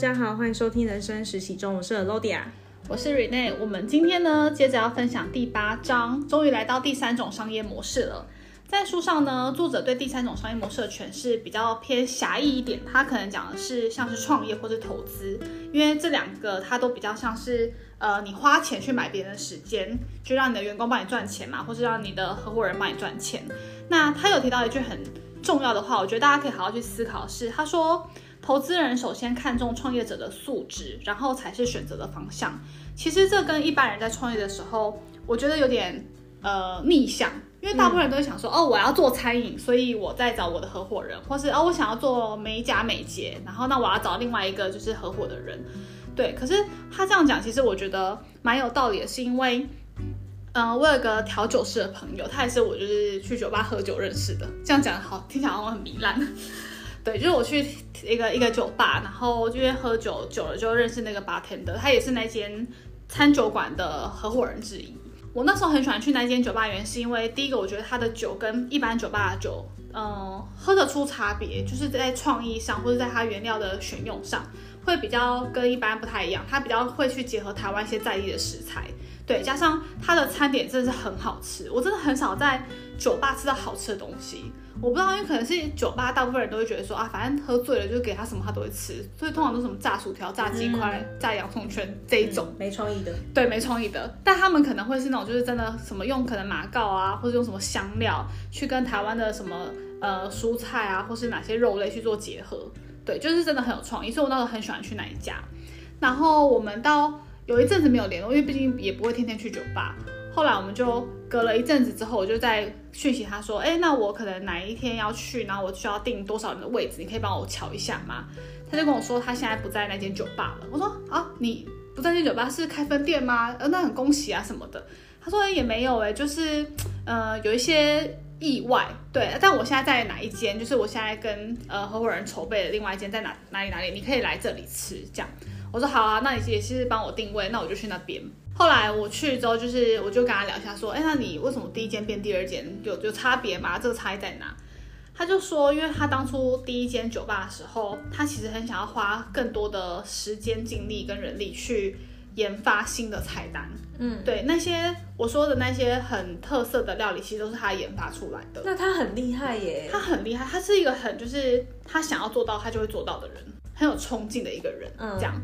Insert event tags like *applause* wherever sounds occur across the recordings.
大家好，欢迎收听人生实习中，我是 Lodia，我是 Rene。我们今天呢，接着要分享第八章，终于来到第三种商业模式了。在书上呢，作者对第三种商业模式的诠释比较偏狭义一点，他可能讲的是像是创业或是投资，因为这两个他都比较像是呃，你花钱去买别人的时间，就让你的员工帮你赚钱嘛，或是让你的合伙人帮你赚钱。那他有提到一句很重要的话，我觉得大家可以好好去思考是，是他说，投资人首先看重创业者的素质，然后才是选择的方向。其实这跟一般人在创业的时候，我觉得有点呃逆向。因为大部分人都会想说，哦，我要做餐饮，所以我在找我的合伙人，或是哦，我想要做美甲美睫，然后那我要找另外一个就是合伙的人，对。可是他这样讲，其实我觉得蛮有道理的，是因为，嗯、我有个调酒师的朋友，他也是我就是去酒吧喝酒认识的。这样讲好，听起来好像很糜烂。对，就是我去一个一个酒吧，然后因为喝酒久了就认识那个 bartender，他也是那间餐酒馆的合伙人之一。我那时候很喜欢去那间酒吧，原因是因为第一个，我觉得他的酒跟一般酒吧的酒，嗯、喝得出差别，就是在创意上或者在它原料的选用上，会比较跟一般不太一样。它比较会去结合台湾一些在地的食材，对，加上它的餐点真的是很好吃，我真的很少在酒吧吃到好吃的东西。我不知道，因为可能是酒吧，大部分人都会觉得说啊，反正喝醉了就给他什么他都会吃，所以通常都是什么炸薯条、炸鸡块、嗯、炸洋葱圈这一种，嗯、没创意的。对，没创意的。但他们可能会是那种，就是真的什么用可能马告啊，或者用什么香料去跟台湾的什么呃蔬菜啊，或是哪些肉类去做结合。对，就是真的很有创意。所以我那时候很喜欢去那一家。然后我们到有一阵子没有联络，因为毕竟也不会天天去酒吧。后来我们就隔了一阵子之后，我就在讯息他说，哎，那我可能哪一天要去，然后我需要订多少人的位置，你可以帮我瞧一下吗？他就跟我说他现在不在那间酒吧了。我说啊，你不在那间酒吧是开分店吗？呃，那很恭喜啊什么的。他说也没有哎，就是呃有一些意外，对。但我现在在哪一间？就是我现在跟呃合伙人筹备的另外一间在哪哪里哪里？你可以来这里吃这样。我说好啊，那你也是帮我定位，那我就去那边。后来我去之后，就是我就跟他聊一下，说，哎，那你为什么第一间变第二间有有差别吗？这个差异在哪？他就说，因为他当初第一间酒吧的时候，他其实很想要花更多的时间、精力跟人力去研发新的菜单。嗯，对，那些我说的那些很特色的料理，其实都是他研发出来的。那他很厉害耶，他很厉害，他是一个很就是他想要做到，他就会做到的人，很有冲劲的一个人。嗯，这样。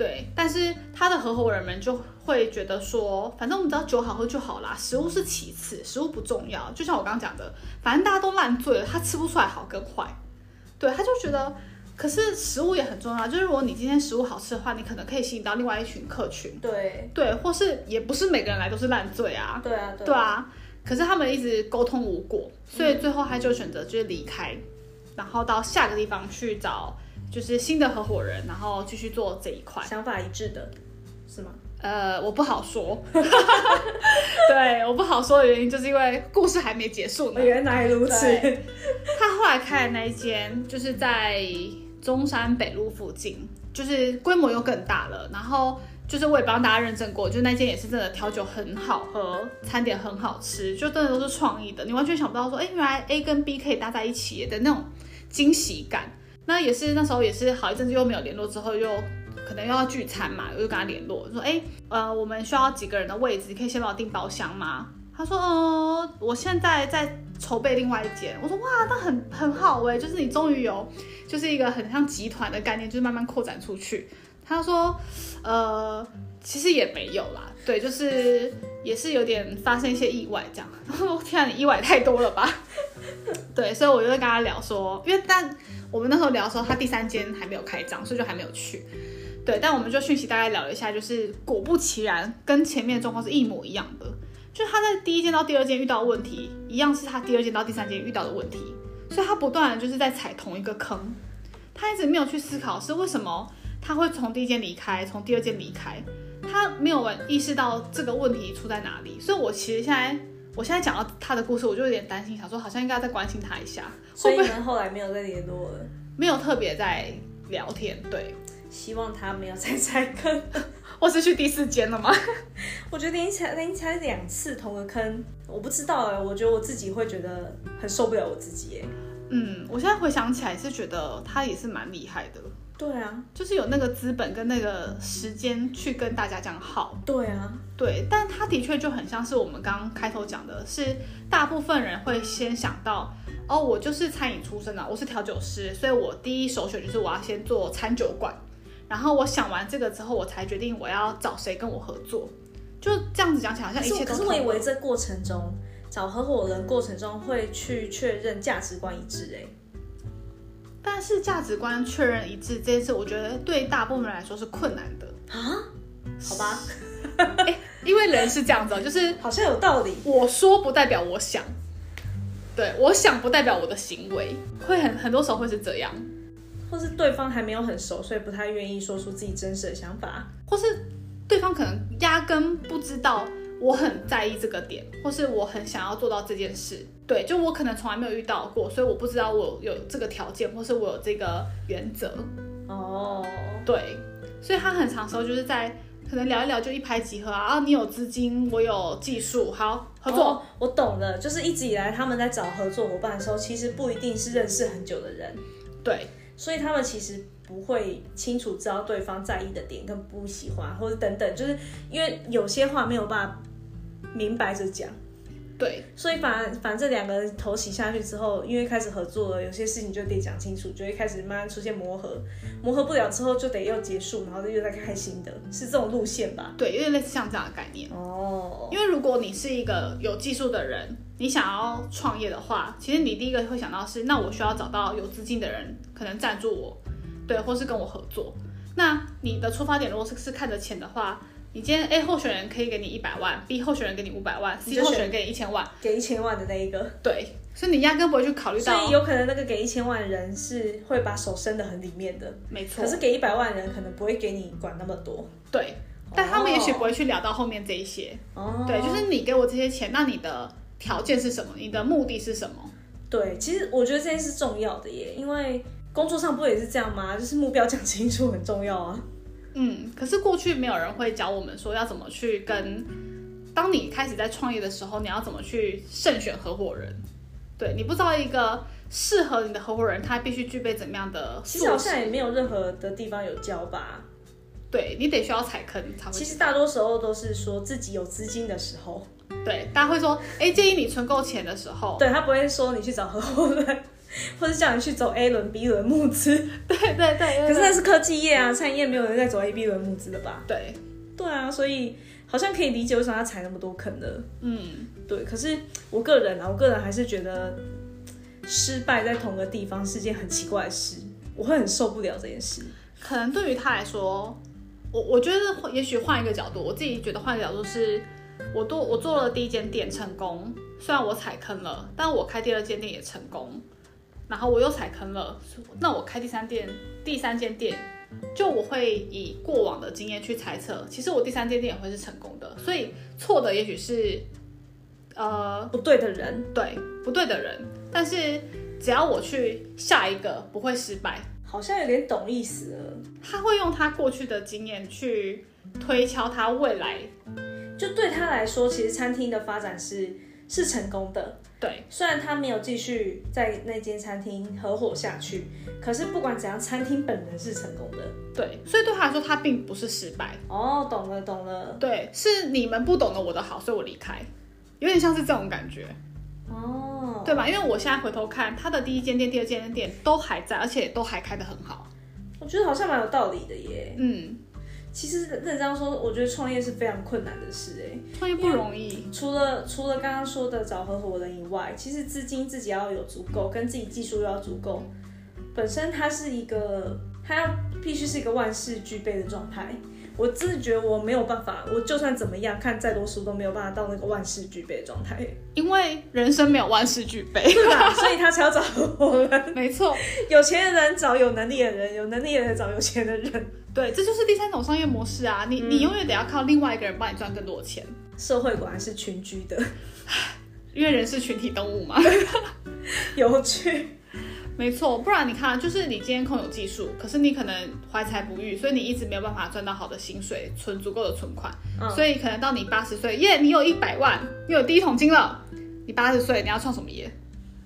对，但是他的合伙人们就会觉得说，反正我们只要酒好喝就好啦，食物是其次，食物不重要。就像我刚刚讲的，反正大家都烂醉了，他吃不出来好跟坏。对，他就觉得，可是食物也很重要，就是如果你今天食物好吃的话，你可能可以吸引到另外一群客群。对对，或是也不是每个人来都是烂醉啊。对啊，对啊，对啊。可是他们一直沟通无果，所以最后他就选择就是离开，嗯、然后到下个地方去找。就是新的合伙人，然后继续做这一块，想法一致的，是吗？呃，我不好说。*laughs* 对，我不好说的原因就是因为故事还没结束呢。原来如此。他后来开的那一间，就是在中山北路附近，就是规模又更大了。然后就是我也帮大家认证过，就那间也是真的调酒很好喝，餐点很好吃，就真的都是创意的，你完全想不到说，哎，原来 A 跟 B 可以搭在一起的那种惊喜感。那也是那时候也是好一阵子又没有联络，之后又可能又要聚餐嘛，我就跟他联络说，哎，呃，我们需要几个人的位置，你可以先帮我订包厢吗？他说，呃，我现在在筹备另外一间。我说，哇，那很很好哎，就是你终于有，就是一个很像集团的概念，就是慢慢扩展出去。他说，呃，其实也没有啦，对，就是也是有点发生一些意外这样。*laughs* 然后天啊，你意外太多了吧？*laughs* 对，所以我就会跟他聊说，因为但。我们那时候聊的时候，他第三间还没有开张，所以就还没有去。对，但我们就讯息大概聊了一下，就是果不其然，跟前面的状况是一模一样的。就他在第一间到第二间遇到的问题，一样是他第二间到第三间遇到的问题，所以他不断就是在踩同一个坑。他一直没有去思考是为什么他会从第一间离开，从第二间离开，他没有意识到这个问题出在哪里。所以我其实现在。我现在讲到他的故事，我就有点担心，想说好像应该要再关心他一下。所以你们后来没有再联络了？没有特别在聊天，对。希望他没有再踩坑，*laughs* 我是去第四间了吗？*laughs* 我觉得你踩，你踩两次同个坑，我不知道哎。我觉得我自己会觉得很受不了我自己哎。嗯，我现在回想起来是觉得他也是蛮厉害的。对啊，就是有那个资本跟那个时间去跟大家讲好。对啊，对，但他的确就很像是我们刚刚开头讲的，是大部分人会先想到，哦，我就是餐饮出身的，我是调酒师，所以我第一首选就是我要先做餐酒馆。然后我想完这个之后，我才决定我要找谁跟我合作。就这样子讲起来，好像一切都。可是我以为这过程中找合伙人过程中会去确认价值观一致哎。但是价值观确认一致这件事，我觉得对大部分人来说是困难的啊。好吧，*laughs* 哎，因为人是这样子，就是好像有道理。我说不代表我想，对，我想不代表我的行为，会很很多时候会是这样，或是对方还没有很熟，所以不太愿意说出自己真实的想法，或是对方可能压根不知道。我很在意这个点，或是我很想要做到这件事。对，就我可能从来没有遇到过，所以我不知道我有这个条件，或是我有这个原则。哦，对，所以他很长时候就是在可能聊一聊就一拍即合啊，啊，你有资金，我有技术，好合作。哦，我懂了，就是一直以来他们在找合作伙伴的时候，其实不一定是认识很久的人。对，所以他们其实。不会清楚知道对方在意的点跟不喜欢，或者等等，就是因为有些话没有办法明白着讲，对，所以反反正这两个人头洗下去之后，因为开始合作了，有些事情就得讲清楚，就会开始慢慢出现磨合，磨合不了之后就得要结束，然后又再开新的，是这种路线吧？对，有点类似像这样的概念哦。因为如果你是一个有技术的人，你想要创业的话，其实你第一个会想到是，那我需要找到有资金的人，可能赞助我。对，或是跟我合作，那你的出发点如果是是看着钱的话，你今天 A 候选人可以给你一百万，B 候选人给你五百万，C 候选人给你一千万，给一千万的那一个。对，所以你压根不会去考虑到，所以有可能那个给一千万的人是会把手伸得很里面的，没错。可是给一百万的人可能不会给你管那么多，对。但他们也许不会去聊到后面这一些，哦，对，就是你给我这些钱，那你的条件是什么？你的目的是什么？对，其实我觉得这件事重要的耶，因为。工作上不也是这样吗？就是目标讲清楚很重要啊。嗯，可是过去没有人会教我们说要怎么去跟，当你开始在创业的时候，你要怎么去慎选合伙人。对，你不知道一个适合你的合伙人，他必须具备怎么样的？其实好像也没有任何的地方有教吧。对，你得需要踩坑才会。其实大多时候都是说自己有资金的时候。对，大家会说，哎，建议你存够钱的时候。对，他不会说你去找合伙人。或者叫你去走 A 轮、B 轮募资，对 *laughs* 对对，对。可是那是科技业啊，餐饮业没有人在走 A、B 轮募资的吧？对，对啊，所以好像可以理解为什么他踩那么多坑的。嗯，对。可是我个人啊，我个人还是觉得失败在同个地方是件很奇怪的事，我会很受不了这件事。可能对于他来说，我我觉得也许换一个角度，我自己觉得换一个角度是，我做我做了第一间店成功，虽然我踩坑了，但我开第二间店也成功。然后我又踩坑了，那我开第三店，第三间店，就我会以过往的经验去猜测，其实我第三间店也会是成功的，所以错的也许是，呃，不对的人，对，不对的人，但是只要我去下一个不会失败，好像有点懂意思了。他会用他过去的经验去推敲他未来，就对他来说，其实餐厅的发展是是成功的。对，虽然他没有继续在那间餐厅合伙下去，可是不管怎样，餐厅本人是成功的。对，所以对他来说，他并不是失败。哦，懂了，懂了。对，是你们不懂得我的好，所以我离开，有点像是这种感觉。哦，对吧？因为我现在回头看，他的第一间店、第二间店都还在，而且都还开得很好。我觉得好像蛮有道理的耶。嗯。其实认真这样说，我觉得创业是非常困难的事哎，创业不容易。除了除了刚刚说的找合伙人以外，其实资金自己要有足够，跟自己技术又要足够。本身它是一个，它要必须是一个万事俱备的状态。我真的觉得我没有办法，我就算怎么样看再多书都没有办法到那个万事俱备的状态。因为人生没有万事俱备，*laughs* 对吧？所以他才要找合伙人。没错，有钱的人找有能力的人，有能力的人找有钱的人。对，这就是第三种商业模式啊！你、嗯、你永远得要靠另外一个人帮你赚更多的钱。社会果然是群居的，*laughs* 因为人是群体动物嘛。*laughs* 有趣，没错。不然你看，就是你今天空有技术，可是你可能怀才不遇，所以你一直没有办法赚到好的薪水，存足够的存款。嗯、所以可能到你八十岁，耶，你有一百万，你有第一桶金了。你八十岁，你要创什么业？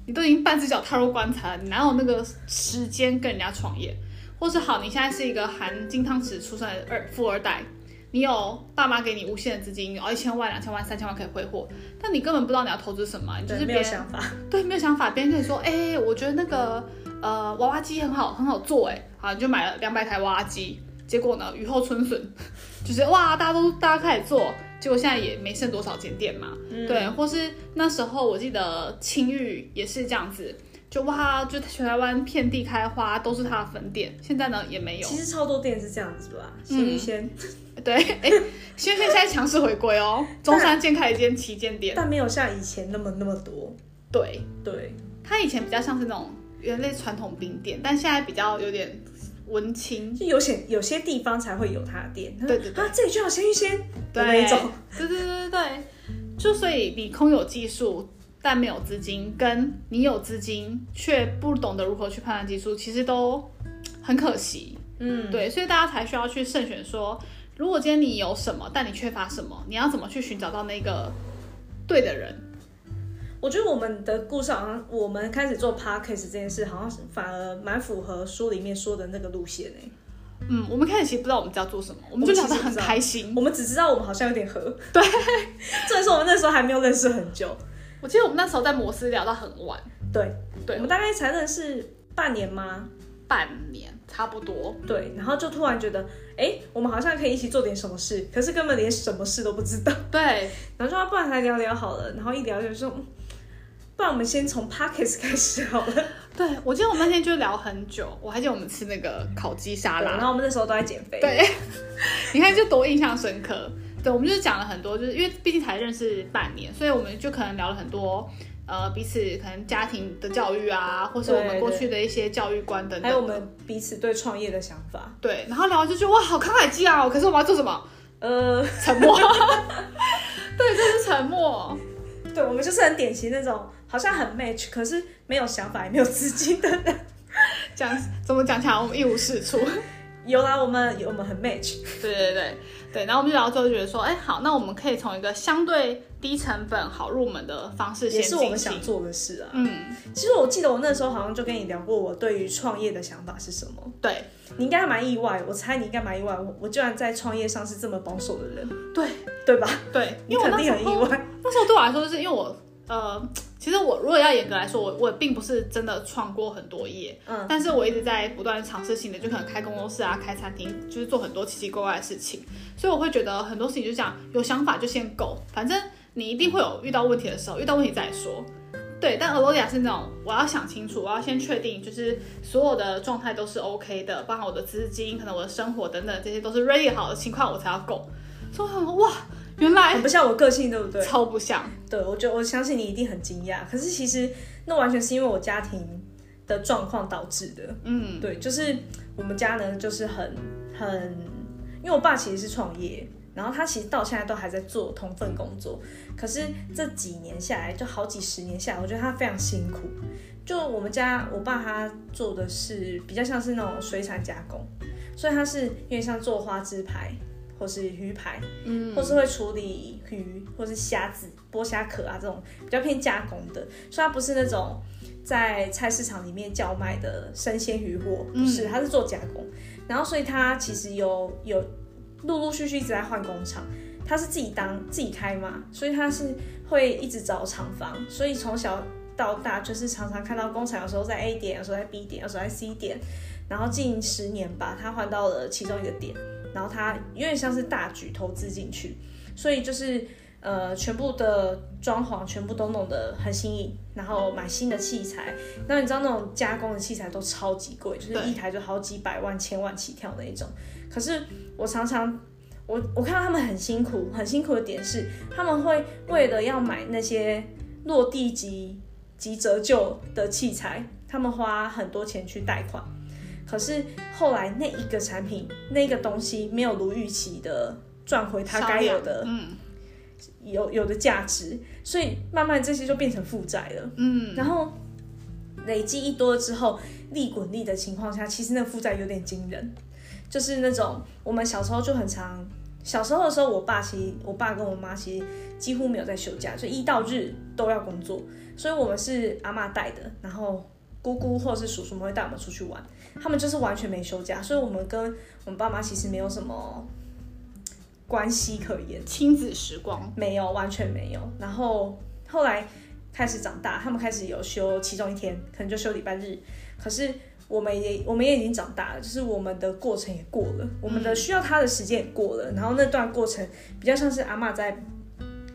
你都已经半只脚踏入棺材了，你哪有那个时间跟人家创业？或是好，你现在是一个含金汤匙出生的二富二代，你有爸妈给你无限的资金，有一千万、两千万、三千万可以挥霍，但你根本不知道你要投资什么，你就是没有想法。对，没有想法。别人跟你说，哎、欸，我觉得那个呃娃娃机很好，很好做，哎，好，你就买了两百台娃娃机，结果呢，雨后春笋，就是哇，大家都大家开始做，结果现在也没剩多少间店嘛。嗯、对，或是那时候我记得青玉也是这样子。就哇，就全台湾遍地开花，都是他的分店。现在呢，也没有。其实超多店是这样子吧？鲜芋仙，*laughs* 对，哎，鲜芋仙现在强势回归哦，*laughs* 中山建开一间旗舰店，但没有像以前那么那么多。对对，它以前比较像是那种原类传统冰店，但现在比较有点文青，就有些有些地方才会有它的店。对对对，啊，这里就有鲜芋仙，对那种，对对对对对，就所以你空有技术。但没有资金，跟你有资金却不懂得如何去判断技术，其实都很可惜。嗯，对，所以大家才需要去慎选说。说如果今天你有什么，但你缺乏什么，你要怎么去寻找到那个对的人？我觉得我们的故事好像，我们开始做 podcast 这件事，好像反而蛮符合书里面说的那个路线呢。嗯，我们开始其实不知道我们在做什么，我们就聊得很开心我。我们只知道我们好像有点合。对，所以说我们那时候还没有认识很久。我记得我们那时候在摩斯聊到很晚，对对，我们大概才认识半年吗？半年差不多，对，然后就突然觉得，哎、欸，我们好像可以一起做点什么事，可是根本连什么事都不知道，对，*laughs* 然后说不然来聊聊好了，然后一聊就说，不然我们先从 Podcast 开始好了，对，我记得我们那天就聊很久，我还记得我们吃那个烤鸡沙拉，然后我们那时候都在减肥，对，*laughs* 你看就多印象深刻。对，我们就是讲了很多，就是因为毕竟才认识半年，所以我们就可能聊了很多，呃，彼此可能家庭的教育啊，或是我们过去的一些教育观等等，还有我们彼此对创业的想法。对，然后聊完就觉得哇，好慷慨激昂哦！可是我们要做什么？呃，沉默。*laughs* 对，就是沉默。*laughs* 对，我们就是很典型那种好像很 match，可是没有想法也没有资金的人。*laughs* 讲怎么讲起来我们一无是处。有啦，我们有我们很 match。对对对。对，然后我们就聊之后就觉得说，哎，好，那我们可以从一个相对低成本、好入门的方式先，也是我们想做的事啊。嗯，其实我记得我那时候好像就跟你聊过，我对于创业的想法是什么。对，你应该还蛮意外，我猜你应该蛮意外，我我居然在创业上是这么保守的人。对，对吧？对，你肯定很意外。那时候对我来说，就是因为我。呃，其实我如果要严格来说，我我并不是真的创过很多业，嗯，但是我一直在不断尝试性的，就可能开工作室啊，开餐厅，就是做很多奇奇怪怪的事情，所以我会觉得很多事情就这样，有想法就先 go，反正你一定会有遇到问题的时候，遇到问题再说，对。但 Alodia 是那种，我要想清楚，我要先确定，就是所有的状态都是 OK 的，包含我的资金，可能我的生活等等，这些都是 ready 好的情况，我才要 go。所以我说哇。原来很不像我个性，对不对？超不像。对，我觉得我相信你一定很惊讶。可是其实那完全是因为我家庭的状况导致的。嗯，对，就是我们家呢，就是很很，因为我爸其实是创业，然后他其实到现在都还在做同份工作。可是这几年下来，就好几十年下来，我觉得他非常辛苦。就我们家，我爸他做的是比较像是那种水产加工，所以他是有点像做花枝排。或是鱼排，嗯，或是会处理鱼，或是虾子、剥虾壳啊这种比较偏加工的，所以它不是那种在菜市场里面叫卖的生鲜鱼货，不是，它是做加工。然后，所以他其实有有陆陆续续一直在换工厂，他是自己当自己开嘛，所以他是会一直找厂房，所以从小到大就是常常看到工厂，有时候在 A 点，有时候在 B 点，有时候在 C 点，然后近十年吧，他换到了其中一个点。然后他有点像是大举投资进去，所以就是呃，全部的装潢全部都弄得很新颖，然后买新的器材。那你知道那种加工的器材都超级贵，就是一台就好几百万、千万起跳那一种。可是我常常我我看到他们很辛苦，很辛苦的点是，他们会为了要买那些落地级及折旧的器材，他们花很多钱去贷款。可是后来那一个产品那个东西没有如预期的赚回它该有的，嗯，有有的价值，所以慢慢这些就变成负债了，嗯，然后累积一多之后，利滚利的情况下，其实那负债有点惊人，就是那种我们小时候就很常，小时候的时候，我爸其实我爸跟我妈其实几乎没有在休假，就一到日都要工作，所以我们是阿妈带的，然后。姑姑或者是叔叔们会带我们出去玩，他们就是完全没休假，所以我们跟我们爸妈其实没有什么关系可言，亲子时光没有，完全没有。然后后来开始长大，他们开始有休其中一天，可能就休礼拜日。可是我们也我们也已经长大了，就是我们的过程也过了，我们的需要他的时间也过了。然后那段过程比较像是阿嬷在。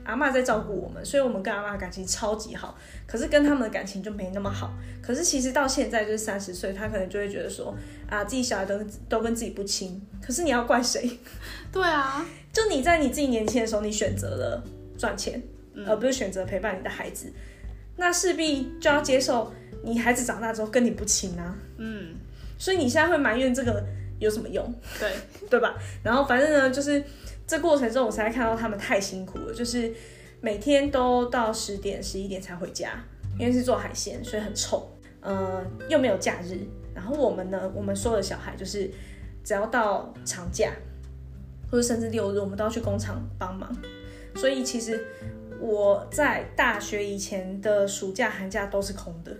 阿妈在照顾我们，所以我们跟阿妈感情超级好。可是跟他们的感情就没那么好。可是其实到现在就是三十岁，他可能就会觉得说啊，自己小孩都都跟自己不亲。可是你要怪谁？对啊，就你在你自己年轻的时候，你选择了赚钱，嗯、而不是选择陪伴你的孩子，那势必就要接受你孩子长大之后跟你不亲啊。嗯，所以你现在会埋怨这个有什么用？对，*laughs* 对吧？然后反正呢，就是。这过程中，我才看到他们太辛苦了，就是每天都到十点、十一点才回家，因为是做海鲜，所以很臭，呃，又没有假日。然后我们呢，我们所有的小孩就是只要到长假，或者甚至六日，我们都要去工厂帮忙。所以其实我在大学以前的暑假、寒假都是空的。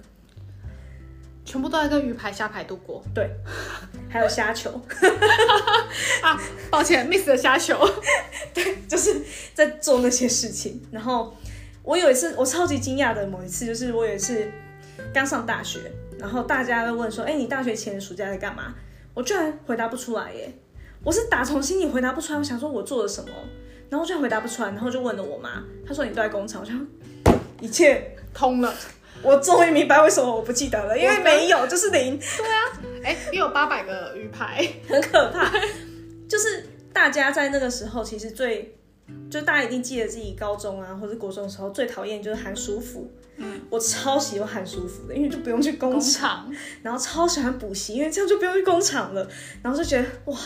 全部都在跟鱼排、虾排度过。对，还有虾球。*laughs* 啊，抱歉，miss 了虾球。*laughs* 对，就是在做那些事情。然后我有一次，我超级惊讶的某一次，就是我有一次刚上大学，然后大家都问说：“哎、欸，你大学前暑假在干嘛？”我居然回答不出来耶！我是打从心里回答不出来。我想说我做了什么，然后我居然回答不出来，然后就问了我妈，她说：“你都在工厂。”我想一切通了。我终于明白为什么我不记得了，因为没有就是零。对啊，哎、欸，你有八百个鱼排，很可怕。*laughs* 就是大家在那个时候，其实最就大家一定记得自己高中啊或者国中的时候最讨厌就是寒暑辅。嗯，我超喜欢寒暑辅的，因为就不用去工厂，工然后超喜欢补习，因为这样就不用去工厂了，然后就觉得哇，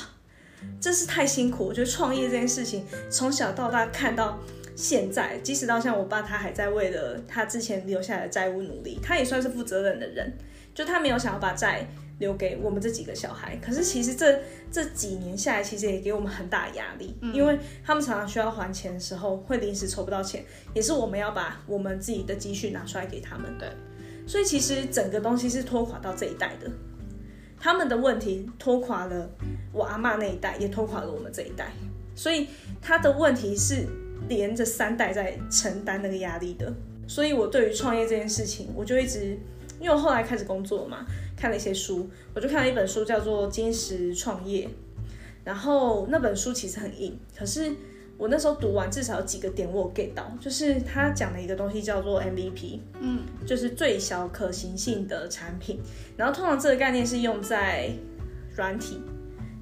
真是太辛苦。我觉得创业这件事情，从小到大看到。现在，即使到像我爸，他还在为了他之前留下来的债务努力。他也算是负责任的人，就他没有想要把债留给我们这几个小孩。可是其实这这几年下来，其实也给我们很大压力，嗯，因为他们常常需要还钱的时候，会临时筹不到钱，也是我们要把我们自己的积蓄拿出来给他们。对，所以其实整个东西是拖垮到这一代的，他们的问题拖垮了我阿妈那一代，也拖垮了我们这一代。所以他的问题是。连着三代在承担那个压力的，所以我对于创业这件事情，我就一直，因为我后来开始工作嘛，看了一些书，我就看了一本书叫做《金石创业》，然后那本书其实很硬，可是我那时候读完至少有几个点我有 get 到，就是他讲的一个东西叫做 MVP，嗯，就是最小可行性的产品，然后通常这个概念是用在软体，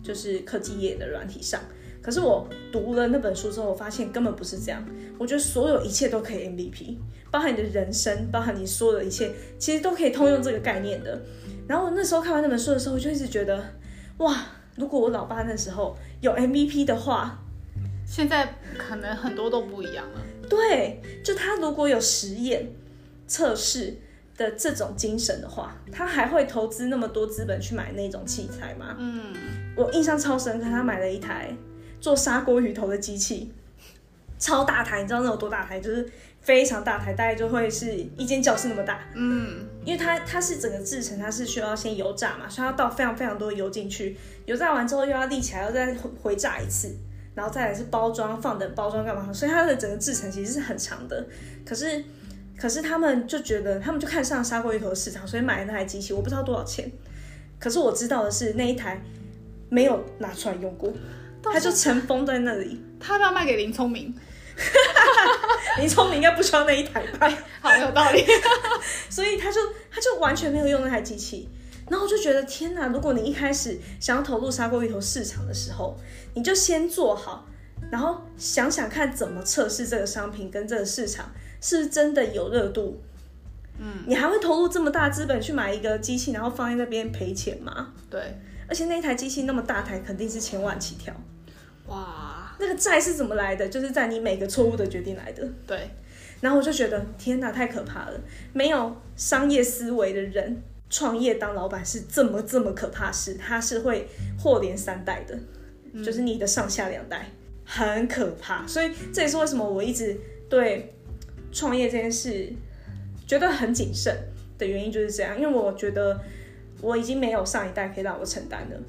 就是科技业的软体上。可是我读了那本书之后，我发现根本不是这样。我觉得所有一切都可以 MVP，包含你的人生，包含你所有的一切，其实都可以通用这个概念的。然后我那时候看完那本书的时候，我就一直觉得，哇，如果我老爸那时候有 MVP 的话，现在可能很多都不一样了。对，就他如果有实验测试的这种精神的话，他还会投资那么多资本去买那种器材吗？嗯，我印象超深刻，他买了一台。做砂锅鱼头的机器，超大台，你知道那有多大台？就是非常大台，大概就会是一间教室那么大。嗯，因为它它是整个制成，它是需要先油炸嘛，所以要倒非常非常多的油进去，油炸完之后又要立起来，要再回炸一次，然后再来是包装，放等包装干嘛？所以它的整个制成其实是很长的。可是可是他们就觉得，他们就看上砂锅鱼头的市场，所以买了那台机器，我不知道多少钱。可是我知道的是，那一台没有拿出来用过。他就尘封在那里，他要不要卖给林聪明？*laughs* 林聪明应该不需要那一台吧？好有道理。*laughs* 所以他就他就完全没有用那台机器，然后我就觉得天哪！如果你一开始想要投入砂锅鱼头市场的时候，你就先做好，然后想想看怎么测试这个商品跟这个市场是不是真的有热度。嗯，你还会投入这么大资本去买一个机器，然后放在那边赔钱吗？对，而且那一台机器那么大台，肯定是千万起跳。哇，那个债是怎么来的？就是在你每个错误的决定来的。对，然后我就觉得天哪，太可怕了！没有商业思维的人创业当老板是这么这么可怕事，他是会祸连三代的，嗯，就是你的上下两代很可怕。所以这也是为什么我一直对创业这件事觉得很谨慎。的原因就是这样，因为我觉得我已经没有上一代可以让我承担了。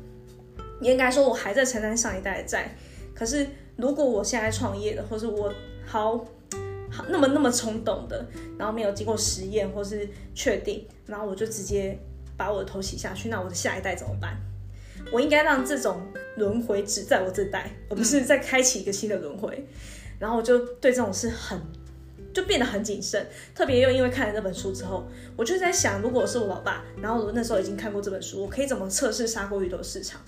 应该说，我还在承担上一代的债。可是，如果我现在创业的，或是我好好那么那么冲动的，然后没有经过实验或是确定，然后我就直接把我的头洗下去，那我的下一代怎么办？我应该让这种轮回只在我这代，而不是再开启一个新的轮回。然后我就对这种事很就变得很谨慎，特别又因为看了这本书之后，我就在想，如果是我老爸，然后那时候已经看过这本书，我可以怎么测试砂锅鱼头的市场？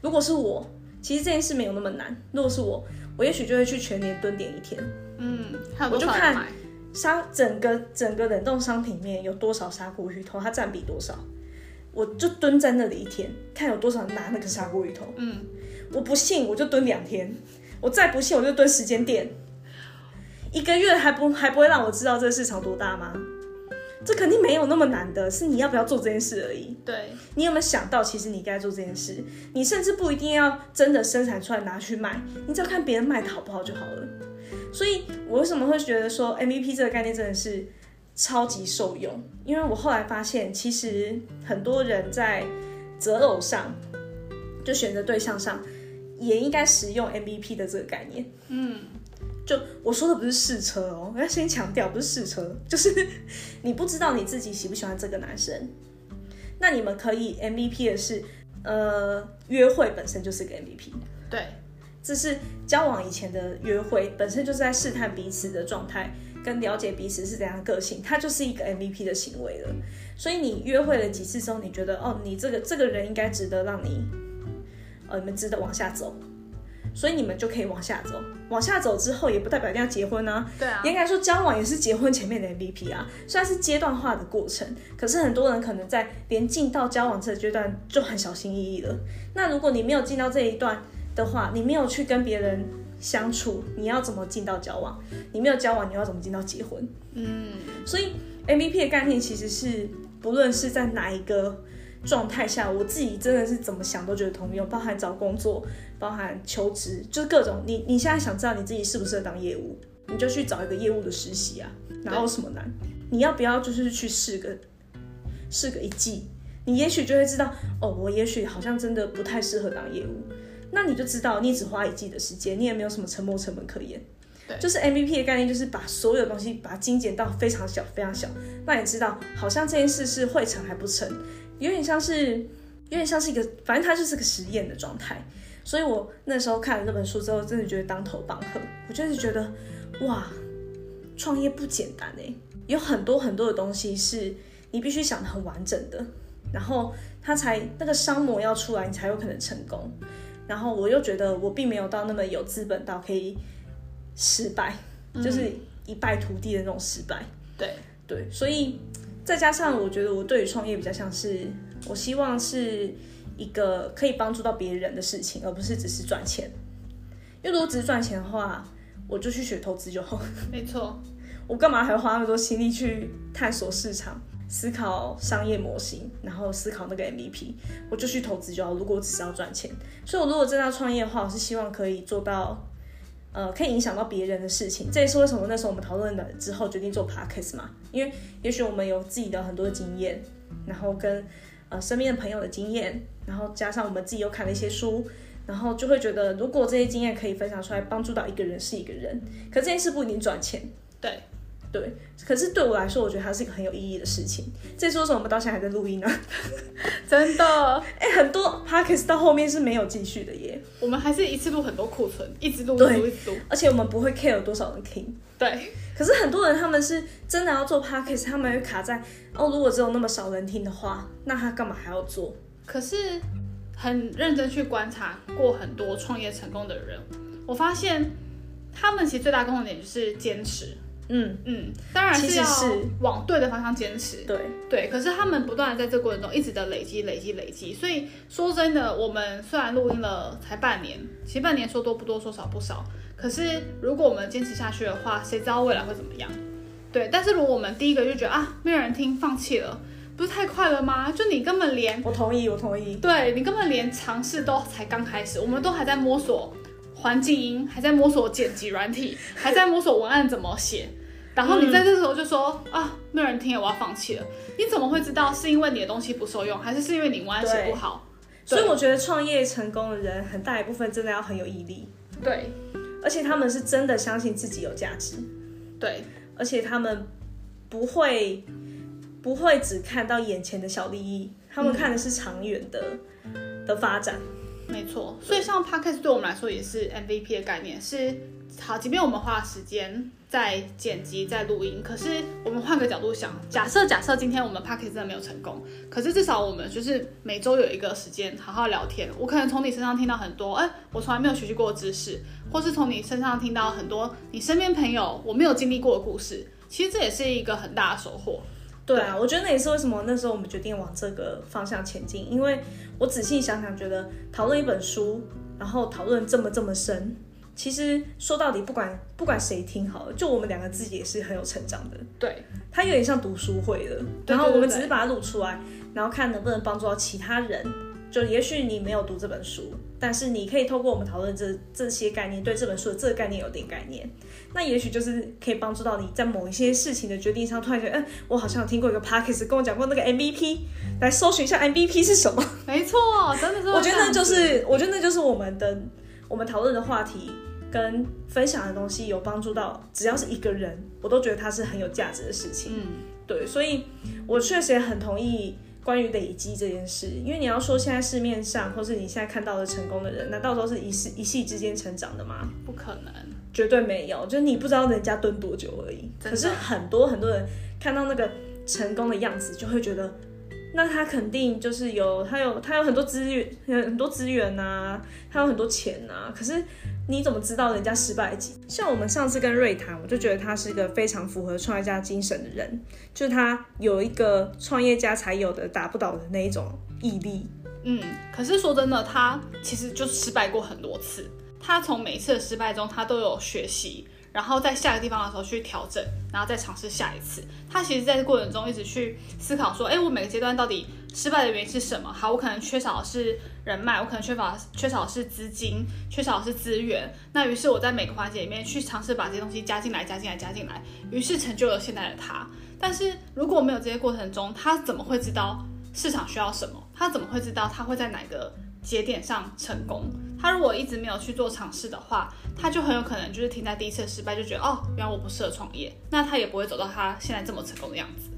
如果是我，其实这件事没有那么难。如果是我，我也许就会去全年蹲点一天。嗯，我就看砂整个整个冷冻商品面有多少砂锅鱼头，它占比多少，我就蹲在那里一天，看有多少人拿那个砂锅鱼头。嗯，我不信我就蹲两天，我再不信我就蹲时间店。一个月还不还不会让我知道这个市场多大吗？这肯定没有那么难的，是你要不要做这件事而已。对，你有没有想到，其实你该做这件事？你甚至不一定要真的生产出来拿去卖，你只要看别人卖的好不好就好了。所以我为什么会觉得说 MVP 这个概念真的是超级受用？因为我后来发现，其实很多人在择偶上，就选择对象上，也应该使用 MVP 的这个概念。嗯。就我说的不是试车哦，我要先强调不是试车，就是 *laughs* 你不知道你自己喜不喜欢这个男生，那你们可以 MVP 的是，呃，约会本身就是个 MVP，对，这是交往以前的约会本身就是在试探彼此的状态，跟了解彼此是怎样个性，它就是一个 MVP 的行为了。所以你约会了几次之后，你觉得哦，你这个这个人应该值得让你，呃，你们值得往下走。所以你们就可以往下走，往下走之后也不代表一定要结婚啊。对啊，应该说交往也是结婚前面的 MVP 啊，虽然是阶段化的过程，可是很多人可能在连进到交往这个阶段就很小心翼翼了。那如果你没有进到这一段的话，你没有去跟别人相处，你要怎么进到交往？你没有交往，你要怎么进到结婚？嗯，所以 MVP 的概念其实是不论是在哪一个。状态下，我自己真的是怎么想都觉得通用，包含找工作，包含求职，就是各种。你你现在想知道你自己适不适合当业务，你就去找一个业务的实习啊，哪有什么难？你要不要就是去试个试个一季？你也许就会知道，哦，我也许好像真的不太适合当业务，那你就知道你只花一季的时间，你也没有什么沉没成本可言。对，就是 MVP 的概念，就是把所有东西把它精简到非常小非常小，那你知道好像这件事是会成还不成。有点像是，有点像是一个，反正它就是个实验的状态。所以我那时候看了这本书之后，真的觉得当头棒喝。我就是觉得，哇，创业不简单哎，有很多很多的东西是你必须想得很完整的，然后它才那个商模要出来，你才有可能成功。然后我又觉得我并没有到那么有资本到可以失败，就是一败涂地的那种失败。对对，所以。再加上，我觉得我对于创业比较像是，我希望是一个可以帮助到别人的事情，而不是只是赚钱。因为如果只是赚钱的话，我就去学投资就好。*laughs* 没错，我干嘛还要花那么多心力去探索市场、思考商业模型，然后思考那个 MVP？我就去投资就好。如果我只是要赚钱，所以我如果真的要创业的话，我是希望可以做到。呃，可以影响到别人的事情，这也是为什么那时候我们讨论了之后决定做 podcast 嘛。因为也许我们有自己的很多经验，然后跟呃身边的朋友的经验，然后加上我们自己又看了一些书，然后就会觉得，如果这些经验可以分享出来，帮助到一个人是一个人。可这件事不一定赚钱，对。对，可是对我来说，我觉得它是一个很有意义的事情。这说什么？我们到现在还在录音呢？*laughs* 真的，*laughs* 哎、欸，很多 podcast 到后面是没有继续的耶。我们还是一次录很多库存，一直录，录，一直录。而且我们不会 care 有多少人听。对。可是很多人他们是真的要做 podcast，他们会卡在哦，如果只有那么少人听的话，那他干嘛还要做？可是很认真去观察过很多创业成功的人，我发现他们其实最大共同点就是坚持。嗯嗯，当然是要往对的方向坚持。对对，可是他们不断的在这过程中一直的累积、累积、累积。所以说真的，我们虽然录音了才半年，其实半年说多不多，说少不少。可是如果我们坚持下去的话，谁知道未来会怎么样？对。但是如果我们第一个就觉得啊，没有人听，放弃了，不是太快了吗？就你根本连……我同意，我同意。对，你根本连尝试都才刚开始，我们都还在摸索环境音，还在摸索剪辑软体，还在摸索文案怎么写。然后你在这时候就说、嗯、啊，没有人听了，我要放弃了。你怎么会知道是因为你的东西不受用，还是是因为你关系不好？所以我觉得创业成功的人很大一部分真的要很有毅力。对，而且他们是真的相信自己有价值。对，而且他们不会不会只看到眼前的小利益，他们看的是长远的、嗯、的发展。没错，所以像 Podcast 对我们来说也是 MVP 的概念，是好，即便我们花时间在剪辑、在录音，可是我们换个角度想，假设假设今天我们 Podcast 真的没有成功，可是至少我们就是每周有一个时间好好聊天，我可能从你身上听到很多，哎，我从来没有学习过的知识，或是从你身上听到很多你身边朋友我没有经历过的故事，其实这也是一个很大的收获。对啊，我觉得那也是为什么那时候我们决定往这个方向前进。因为我仔细想想，觉得讨论一本书，然后讨论这么这么深，其实说到底，不管不管谁听好了，就我们两个自己也是很有成长的。对，它有点像读书会了。然后我们只是把它录出来，然后看能不能帮助到其他人。就也许你没有读这本书，但是你可以透过我们讨论这这些概念，对这本书的这个概念有点概念。那也许就是可以帮助到你在某一些事情的决定上，突然觉得，嗯，我好像有听过一个 podcast 跟我讲过那个 MVP，来搜寻一下 MVP 是什么。没错，真的是。我觉得那就是，我觉得那就是我们的我们讨论的话题跟分享的东西有帮助到，只要是一个人，我都觉得它是很有价值的事情。嗯，对，所以我确实也很同意。关于累积这件事，因为你要说现在市面上，或是你现在看到的成功的人，难道都是一夕一夕之间成长的吗？不可能，绝对没有。就是你不知道人家蹲多久而已。可是很多很多人看到那个成功的样子，就会觉得，那他肯定就是有他有他有很多资源，有很多资源呐、啊，他有很多钱呐、啊。可是。你怎么知道人家失败几？像我们上次跟瑞谈，我就觉得他是一个非常符合创业家精神的人，就是他有一个创业家才有的打不倒的那一种毅力。嗯，可是说真的，他其实就失败过很多次，他从每一次的失败中，他都有学习。然后在下一个地方的时候去调整，然后再尝试下一次。他其实在这过程中一直去思考说，哎，我每个阶段到底失败的原因是什么？好，我可能缺少的是人脉，我可能缺乏缺少的是资金，缺少的是资源。那于是我在每个环节里面去尝试把这些东西加进来，加进来，加进来，于是成就了现在的他。但是如果没有这些过程中，他怎么会知道市场需要什么？他怎么会知道他会在哪个节点上成功？他如果一直没有去做尝试的话，他就很有可能就是停在第一次失败，就觉得哦，原来我不适合创业，那他也不会走到他现在这么成功的样子。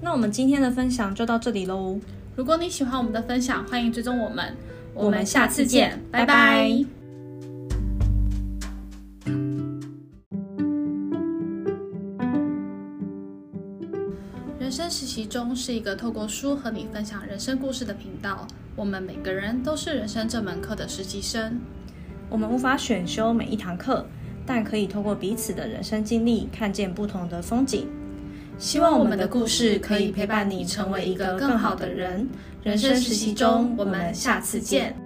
那我们今天的分享就到这里喽。如果你喜欢我们的分享，欢迎追踪我们，我们下次见，拜拜。实其中是一个透过书和你分享人生故事的频道。我们每个人都是人生这门课的实习生。我们无法选修每一堂课，但可以透过彼此的人生经历，看见不同的风景。希望我们的故事可以陪伴你成为一个更好的人。人生实习中，我们下次见。